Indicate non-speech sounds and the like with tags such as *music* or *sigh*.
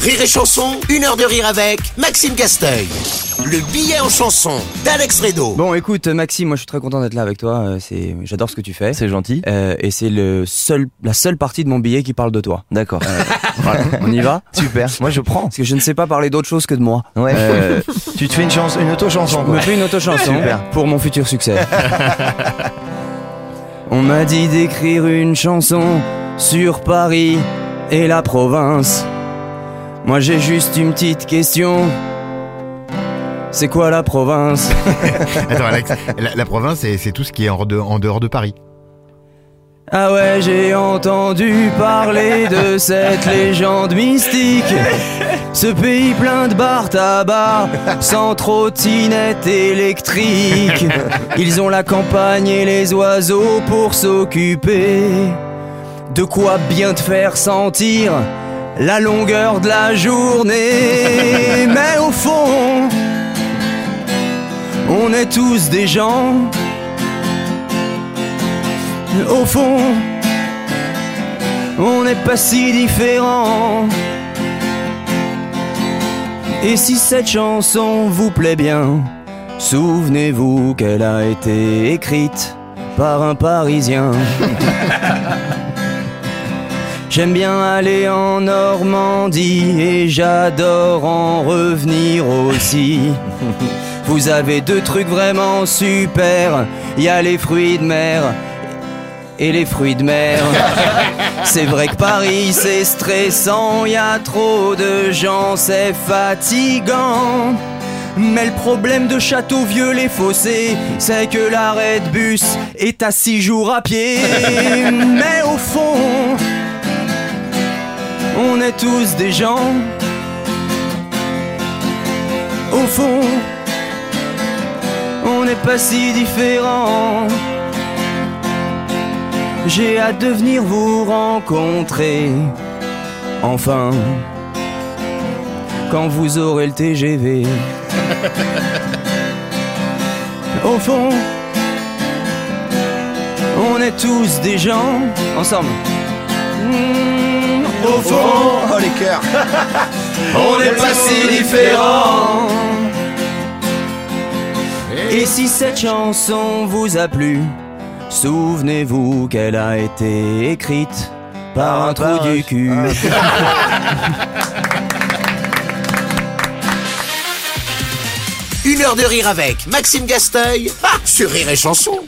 Rire et Chanson, une heure de rire avec Maxime Casteuil. Le billet en chanson d'Alex Redo. Bon, écoute, Maxime, moi je suis très content d'être là avec toi. euh, C'est, j'adore ce que tu fais. C'est gentil. Euh, et c'est le seul, la seule partie de mon billet qui parle de toi. D'accord. *laughs* Voilà, on y va? Super. Moi je prends. Parce que je ne sais pas parler d'autre chose que de moi. Ouais. Euh, *laughs* tu te fais une chance, une auto-chanson. je quoi. me fais une auto-chanson Super. pour mon futur succès. *laughs* on m'a dit d'écrire une chanson sur Paris et la province. Moi j'ai juste une petite question. C'est quoi la province? *laughs* Attends Alex, la, la province c'est c'est tout ce qui est en, de- en dehors de Paris. Ah ouais, j'ai entendu parler de *laughs* cette légende mystique. Ce pays plein de bars tabac, sans trottinette électrique. Ils ont la campagne et les oiseaux pour s'occuper. De quoi bien te faire sentir? La longueur de la journée. *laughs* Mais au fond, on est tous des gens au fond, on n'est pas si différents. Et si cette chanson vous plaît bien, souvenez-vous qu'elle a été écrite par un Parisien. *laughs* J'aime bien aller en Normandie et j'adore en revenir aussi. *laughs* Vous avez deux trucs vraiment super, il y a les fruits de mer et les fruits de mer. *laughs* C'est vrai que Paris c'est stressant, y a trop de gens, c'est fatigant. Mais le problème de Château-Vieux les fossés, c'est que l'arrêt de bus est à six jours à pied. *laughs* Mais au fond, on est tous des gens. Au fond, on n'est pas si différents. J'ai hâte de venir vous rencontrer. Enfin, quand vous aurez le TGV. *laughs* Au fond, on est tous des gens. Ensemble. Au fond, Oh les cœurs. *laughs* on n'est pas si différents. Et si cette chanson vous a plu, souvenez-vous qu'elle a été écrite par un trou du cul. *laughs* Une heure de rire avec Maxime Casteuil ah, sur Rire et Chanson.